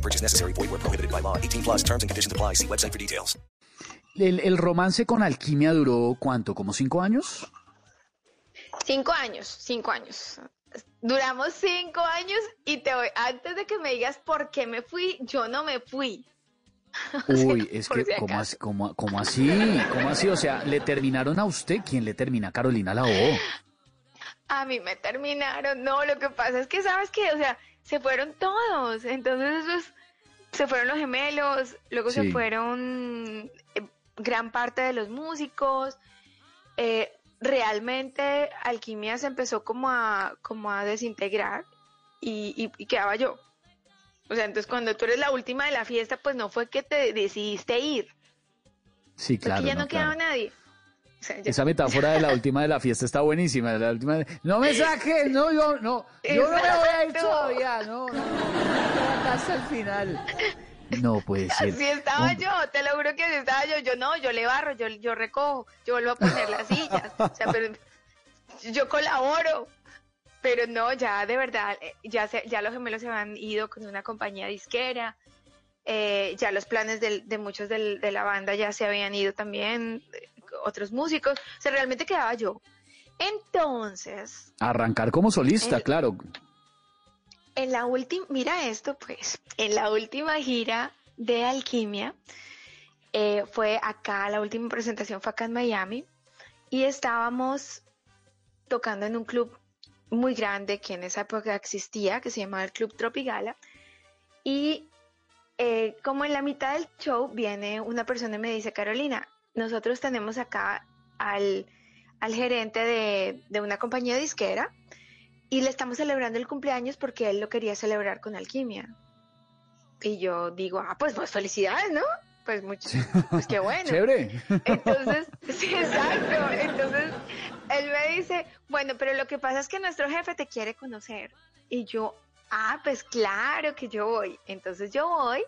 No purchase necessary. Void where prohibited by law. 18 plus terms and conditions apply. See website for details. El, el romance con Alquimia duró cuánto, como cinco años. Cinco años, cinco años. Duramos cinco años y te voy, antes de que me digas por qué me fui, yo no me fui. Uy, es que, si ¿cómo, así- cómo- cómo así? ¿Cómo así? O sea, ¿le terminaron a usted? ¿Quién le termina? a Carolina la O. A mí me terminaron. No, lo que pasa es que, ¿sabes qué? O sea, se fueron todos. Entonces, se fueron los gemelos, luego Sí. se fueron eh, gran parte de los músicos. Eh, realmente, Alquimia se empezó como a, como a desintegrar y, y- y quedaba yo. O sea, entonces cuando tú eres la última de la fiesta, pues no fue que te decidiste ir, Sí, porque claro. ya no, no, quedaba claro. nadie. O sea, ya- Esa metáfora de la última de la fiesta está buenísima. La última de- No me saques, no, yo no, yo no me voy a ir todavía, no, no, no, hasta el final. No puede ser. Así estaba Un- yo, te lo juro que así estaba yo. Yo no, yo le barro, yo, yo recojo, yo vuelvo a poner las sillas. O sea, pero yo colaboro. Pero no, ya de verdad, eh, ya, se, ya los gemelos se habían ido con una compañía disquera. eh, ya los planes del- de muchos del- de la banda ya se habían ido también, otros músicos. O sea, realmente quedaba yo. Entonces, Arrancar como solista, El- claro. En la última, mira esto pues, en la última gira de Alquimia, eh, fue acá, la última presentación fue acá en Miami, y estábamos tocando en un club muy grande que en esa época existía, que se llamaba el Club Tropigala, y eh, como en la mitad del show viene una persona y me dice, Carolina, nosotros tenemos acá al, al gerente de, de una compañía disquera, y le estamos celebrando el cumpleaños porque él lo quería celebrar con alquimia. Y yo digo, ah, pues, pues felicidades, ¿no? Pues mucho, pues qué bueno. Chévere. Entonces, sí, exacto. Entonces, él me dice, bueno, pero lo que pasa es que nuestro jefe te quiere conocer. Y yo, ah, pues claro que yo voy. Entonces yo voy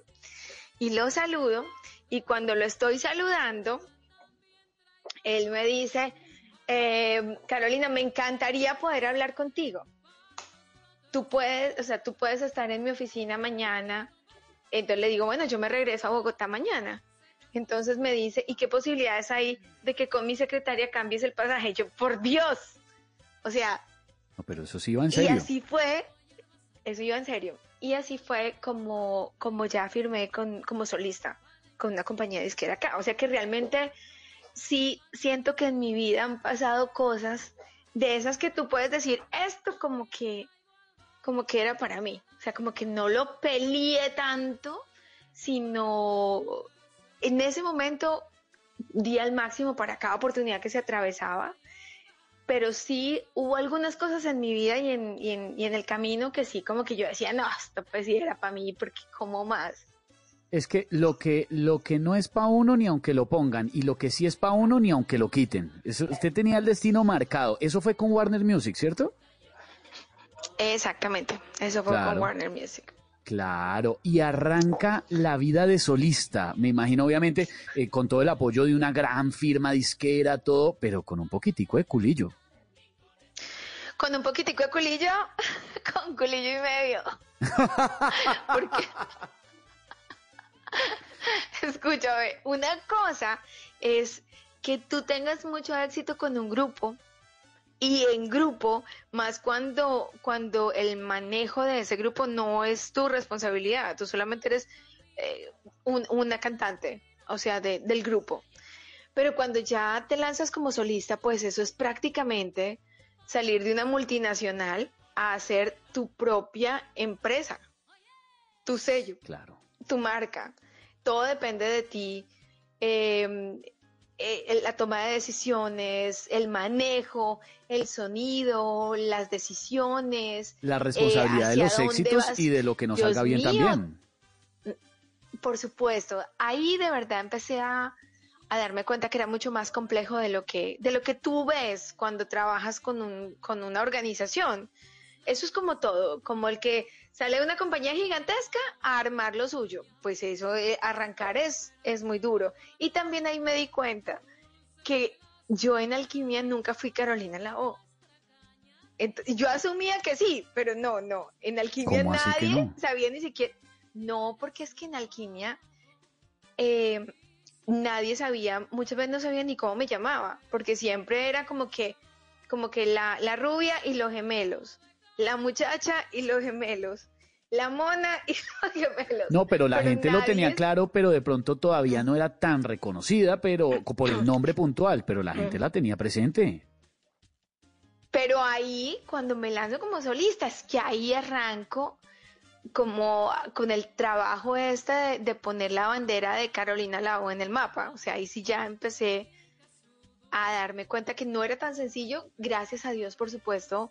y lo saludo. Y cuando lo estoy saludando, él me dice, eh, Carolina, me encantaría poder hablar contigo. Tú puedes, o sea, tú puedes estar en mi oficina mañana. Entonces le digo, bueno, yo me regreso a Bogotá mañana. Entonces me dice, ¿y qué posibilidades hay de que con mi secretaria cambies el pasaje? Yo, por Dios. O sea, No, pero eso sí iba en y serio. así fue, eso iba en serio. Y así fue como, como ya firmé con, como solista con una compañía disquera acá. O sea que realmente sí siento que en mi vida han pasado cosas de esas que tú puedes decir, esto como que, como que era para mí. O sea, como que no lo peleé tanto, sino en ese momento di al máximo para cada oportunidad que se atravesaba pero sí hubo algunas cosas en mi vida y en, y en, y en el camino que sí, como que yo decía, no, esto pues sí era para mí, porque como más. Es que lo que lo que no es pa' uno ni aunque lo pongan y lo que sí es pa' uno ni aunque lo quiten. Eso, usted tenía el destino marcado. Eso fue con Warner Music, ¿cierto? Exactamente, eso fue Claro. con Warner Music. Claro, y arranca la vida de solista. Me imagino, obviamente, eh, con todo el apoyo de una gran firma disquera, todo, pero con un poquitico de culillo. Con un poquitico de culillo, con culillo y medio. Porque, escúchame, una cosa es que tú tengas mucho éxito con un grupo y en grupo, más cuando, cuando el manejo de ese grupo no es tu responsabilidad, tú solamente eres eh, un- una cantante, o sea, de- del grupo. Pero cuando ya te lanzas como solista, pues eso es prácticamente salir de una multinacional a hacer tu propia empresa, tu sello Claro. tu marca. Todo depende de ti. eh, eh, la toma de decisiones, el manejo, el sonido, las decisiones. La responsabilidad de hacia los éxitos vas. y de lo que nos Dios salga bien mío. también. por supuesto. Ahí de verdad empecé a, a darme cuenta que era mucho más complejo de lo que, de lo que tú ves cuando trabajas con, un, con una organización. Eso es como todo, como el que sale una compañía gigantesca a armar lo suyo. Pues eso, eh, arrancar es, es muy duro. Y también ahí me di cuenta que yo en alquimia nunca fui Carolina la O. Yo asumía que sí, pero no, no. En alquimia ¿Cómo así que nadie no? sabía ni siquiera. No, porque es que en alquimia eh, nadie sabía, muchas veces no sabía ni cómo me llamaba, porque siempre era como que, como que la, la rubia y los gemelos, la muchacha y los gemelos, la mona y los gemelos. No, pero la gente lo tenía claro, pero de pronto todavía no era tan reconocida, pero por el nombre puntual, pero la gente la tenía presente. Pero ahí, cuando me lanzo como solista, es que ahí arranco como con el trabajo este de, de poner la bandera de Carolina Lao en el mapa. O sea, ahí sí ya empecé a darme cuenta que no era tan sencillo, gracias a Dios, por supuesto,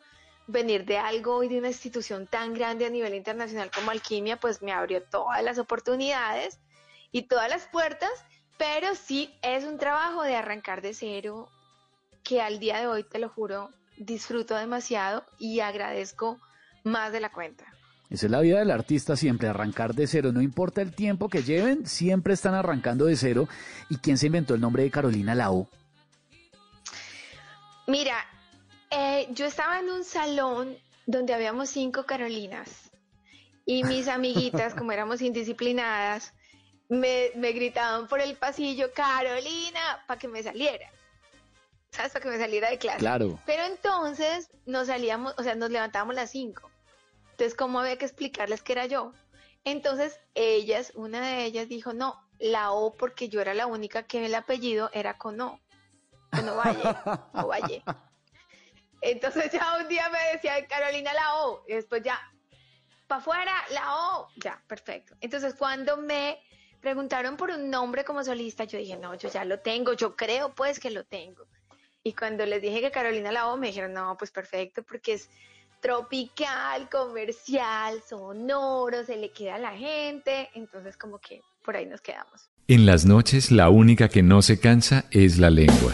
venir de algo y de una institución tan grande a nivel internacional como Alquimia, pues me abrió todas las oportunidades y todas las puertas, pero sí es un trabajo de arrancar de cero que al día de hoy, te lo juro, disfruto demasiado y agradezco más de la cuenta. Esa es la vida del artista siempre, arrancar de cero, no importa el tiempo que lleven, siempre están arrancando de cero. ¿Y quién se inventó el nombre de Carolina Lao? Mira, eh, yo estaba en un salón donde habíamos cinco Carolinas y mis amiguitas, como éramos indisciplinadas, me, me gritaban por el pasillo, Carolina, para que me saliera. ¿Sabes? Para que me saliera de clase. Claro. Pero entonces nos salíamos, o sea, nos levantábamos las cinco. Entonces, ¿cómo había que explicarles que era yo? Entonces, ellas, una de ellas dijo, no, la O, porque yo era la única que el apellido era con O. Con Ovalle, Ovalle. Entonces ya un día me decía Carolina la O, y después ya, para afuera, la O, ya, perfecto. Entonces cuando me preguntaron por un nombre como solista, yo dije, no, yo ya lo tengo, yo creo pues que lo tengo. Y cuando les dije que Carolina la O, me dijeron, no, pues perfecto, porque es tropical, comercial, sonoro, se le queda a la gente, entonces como que por ahí nos quedamos. En las noches la única que no se cansa es la lengua.